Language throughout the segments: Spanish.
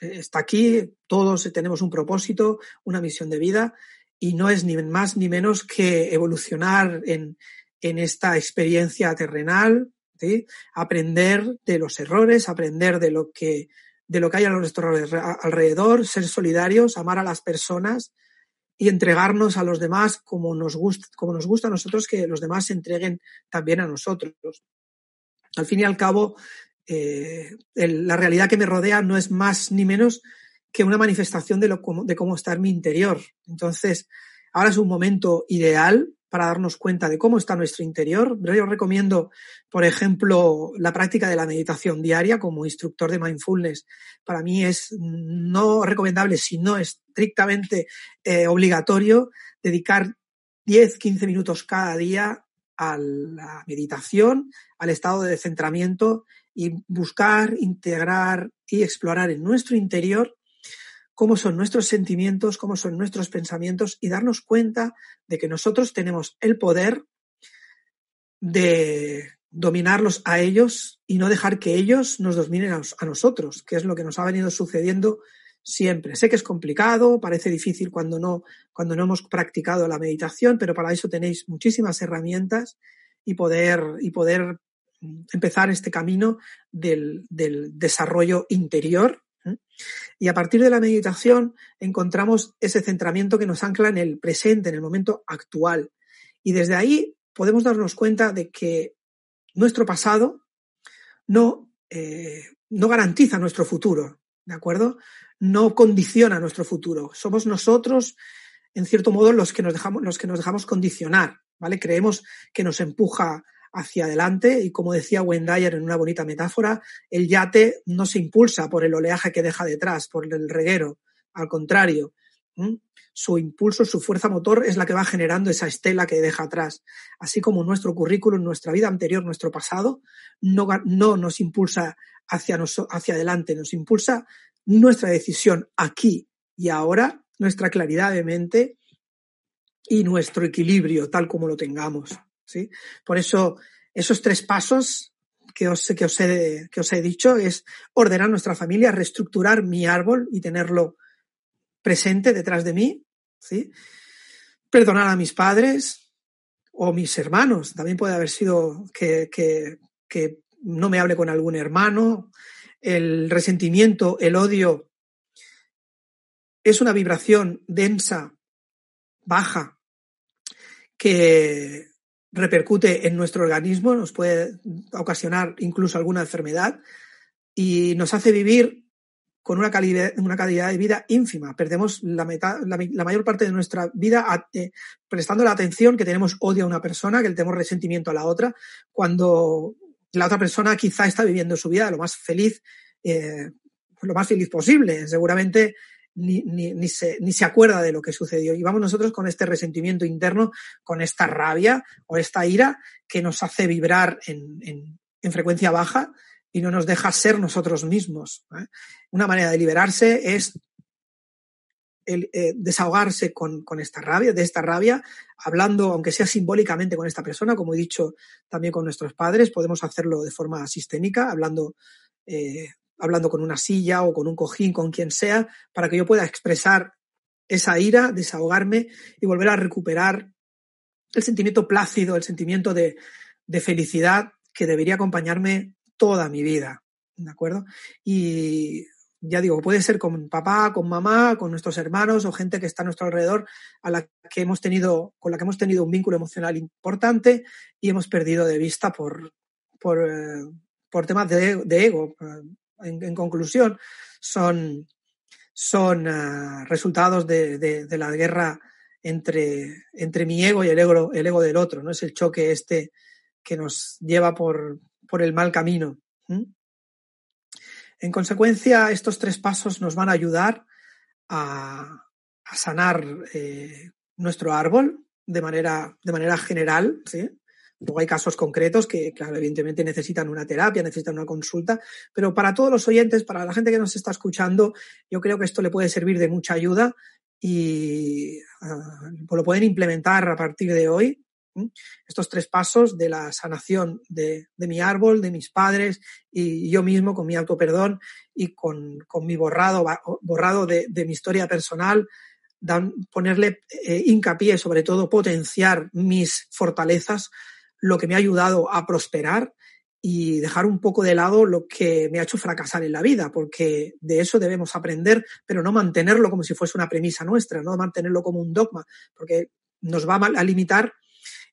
eh, está aquí, todos tenemos un propósito, una misión de vida y no es ni más ni menos que evolucionar en, en esta experiencia terrenal, aprender de los errores, aprender de lo que de lo que hay a nuestro alrededor, ser solidarios, amar a las personas y entregarnos a los demás como nos gusta, como nos gusta a nosotros que los demás se entreguen también a nosotros. Al fin y al cabo, eh, la realidad que me rodea no es más ni menos que una manifestación de, lo, de cómo está en mi interior. Entonces, ahora es un momento ideal para darnos cuenta de cómo está nuestro interior. Yo recomiendo, por ejemplo, la práctica de la meditación diaria como instructor de mindfulness. Para mí es no recomendable, sino estrictamente eh, obligatorio, dedicar 10, 15 minutos cada día a la meditación, al estado de centramiento y buscar, integrar y explorar en nuestro interior cómo son nuestros sentimientos, cómo son nuestros pensamientos y darnos cuenta de que nosotros tenemos el poder de dominarlos a ellos y no dejar que ellos nos dominen a, nosotros, que es lo que nos ha venido sucediendo siempre. Sé que es complicado, parece difícil cuando no, cuando no hemos practicado la meditación, pero para eso tenéis muchísimas herramientas y poder, y poder empezar este camino del, del desarrollo interior y a partir de la meditación encontramos ese centramiento que nos ancla en el presente, en el momento actual. Y desde ahí podemos darnos cuenta de que nuestro pasado no, eh, no garantiza nuestro futuro, ¿de acuerdo? No condiciona nuestro futuro. Somos nosotros, en cierto modo, los que nos dejamos, los que nos dejamos condicionar, ¿vale? Creemos que nos empuja hacia adelante y como decía Wendayer en una bonita metáfora, el yate no se impulsa por el oleaje que deja detrás, por el reguero, al contrario, su impulso, su fuerza motor es la que va generando esa estela que deja atrás. Así como nuestro currículum, nuestra vida anterior, nuestro pasado, no, no nos impulsa hacia, hacia adelante, nos impulsa nuestra decisión aquí y ahora, nuestra claridad de mente y nuestro equilibrio tal como lo tengamos. ¿sí? Por eso, esos tres pasos que os, que os, he, que os he dicho es ordenar nuestra familia, reestructurar mi árbol y tenerlo presente detrás de mí, ¿sí? Perdonar a mis padres o mis hermanos. También puede haber sido que, que, que no me hable con algún hermano. El resentimiento, el odio, es una vibración densa, baja, que repercute en nuestro organismo, nos puede ocasionar incluso alguna enfermedad y nos hace vivir con una calidad, una calidad de vida ínfima. Perdemos la, la, mayor parte de nuestra vida eh, prestando la atención que tenemos odio a una persona, que tenemos resentimiento a la otra, cuando la otra persona quizá está viviendo su vida lo más feliz, eh, lo más feliz posible. Seguramente ni, ni, ni, se, ni se acuerda de lo que sucedió. Y vamos nosotros con este resentimiento interno, con esta rabia o esta ira que nos hace vibrar en, en, en frecuencia baja y no nos deja ser nosotros mismos. ¿eh? Una manera de liberarse es eh, desahogarse con, con, esta rabia, de esta rabia, hablando, aunque sea simbólicamente con esta persona, como he dicho también con nuestros padres, podemos hacerlo de forma sistémica, hablando eh, hablando con una silla o con un cojín, con quien sea, para que yo pueda expresar esa ira, desahogarme y volver a recuperar el sentimiento plácido, el sentimiento de, de felicidad que debería acompañarme toda mi vida. ¿De acuerdo? Y ya digo, puede ser con papá, con mamá, con nuestros hermanos o gente que está a nuestro alrededor a la que hemos tenido, con la que hemos tenido un vínculo emocional importante y hemos perdido de vista por, por, eh, por temas de, ego, en, en conclusión, son, son uh, resultados de, la guerra entre, entre mi ego y el ego, el ego del otro, ¿no? Es el choque este que nos lleva por, por el mal camino. En consecuencia, estos tres pasos nos van a ayudar a, sanar eh, nuestro árbol de manera, de manera general, ¿sí? Luego hay casos concretos que, claro, evidentemente necesitan una terapia, necesitan una consulta, pero para todos los oyentes, para la gente que nos está escuchando, yo creo que esto le puede servir de mucha ayuda y uh, lo pueden implementar a partir de hoy Estos tres pasos de la sanación de, mi árbol, de mis padres y yo mismo con mi autoperdón y con, mi borrado, borrado de, mi historia personal, dan, ponerle eh, hincapié, sobre todo potenciar mis fortalezas, lo que me ha ayudado a prosperar y dejar un poco de lado lo que me ha hecho fracasar en la vida, porque de eso debemos aprender, pero no mantenerlo como si fuese una premisa nuestra, no mantenerlo como un dogma, porque nos va a limitar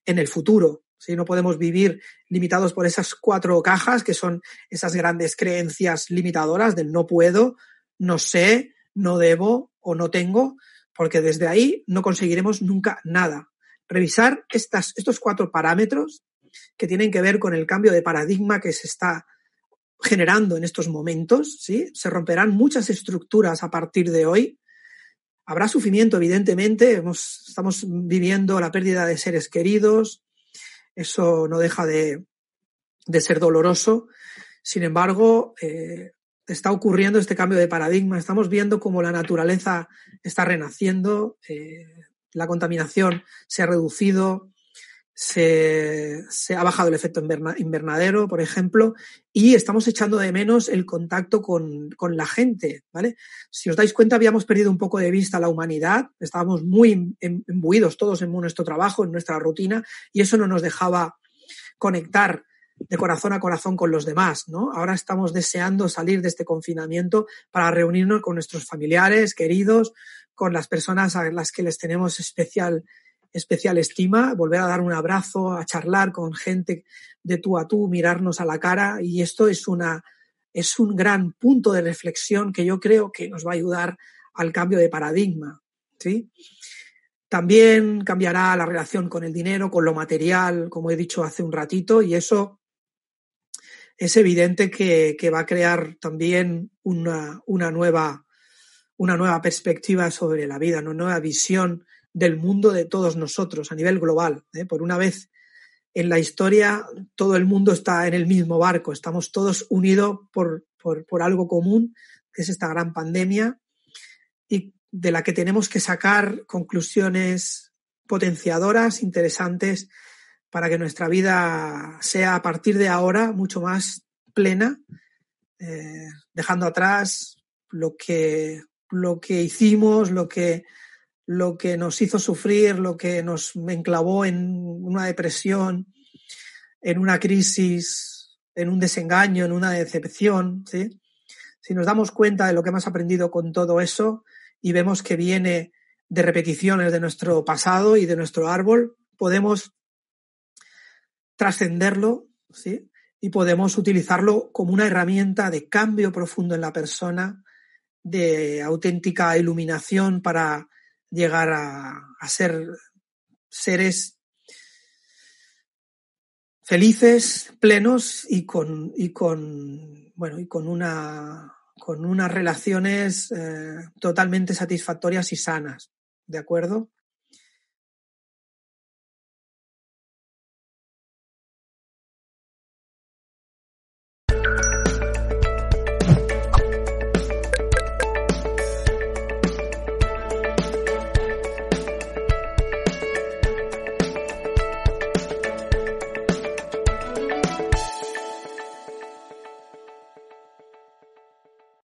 en el futuro. Si No podemos vivir limitados por esas cuatro cajas que son esas grandes creencias limitadoras del no puedo, no sé, no debo o no tengo, porque desde ahí no conseguiremos nunca nada. Revisar estas, estos cuatro parámetros que tienen que ver con el cambio de paradigma que se está generando en estos momentos, ¿sí? Se romperán muchas estructuras a partir de hoy Habrá sufrimiento, evidentemente. estamos viviendo la pérdida de seres queridos. Eso no deja de, ser doloroso. Sin embargo, eh, está ocurriendo este cambio de paradigma. Estamos viendo cómo la naturaleza está renaciendo, eh, la contaminación se ha reducido, se, ha bajado el efecto invernadero, por ejemplo, y estamos echando de menos el contacto con, la gente, ¿vale? Si os dais cuenta, habíamos perdido un poco de vista la humanidad, estábamos muy imbuidos todos en nuestro trabajo, en nuestra rutina, y eso no nos dejaba conectar de corazón a corazón con los demás, ¿no? Ahora estamos deseando salir de este confinamiento para reunirnos con nuestros familiares, queridos, con las personas a las que les tenemos especial especial estima, volver a dar un abrazo, a charlar con gente de tú a tú, mirarnos a la cara y esto es una es un gran punto de reflexión que yo creo que nos va a ayudar al cambio de paradigma, ¿sí? También cambiará la relación con el dinero, con lo material, como he dicho hace un ratito, y eso es evidente que, va a crear también una, una, nueva, una nueva perspectiva sobre la vida, una nueva visión del mundo de todos nosotros a nivel global. ¿eh? Por una vez en la historia todo el mundo está en el mismo barco, estamos todos unidos por, por, algo común, que es esta gran pandemia, y de la que tenemos que sacar conclusiones potenciadoras, interesantes, para que nuestra vida sea a partir de ahora mucho más plena, eh, dejando atrás lo que, lo que hicimos, lo que lo que nos hizo sufrir, lo que nos enclavó en una depresión, en una crisis, en un desengaño, en una decepción, ¿sí? Si nos damos cuenta de lo que hemos aprendido con todo eso y vemos que viene de repeticiones de nuestro pasado y de nuestro árbol, podemos trascenderlo, ¿sí? Y podemos utilizarlo como una herramienta de cambio profundo en la persona, de auténtica iluminación para llegar a, ser seres felices, plenos y con, y con bueno, y con una con unas relaciones eh, totalmente satisfactorias y sanas, ¿de acuerdo?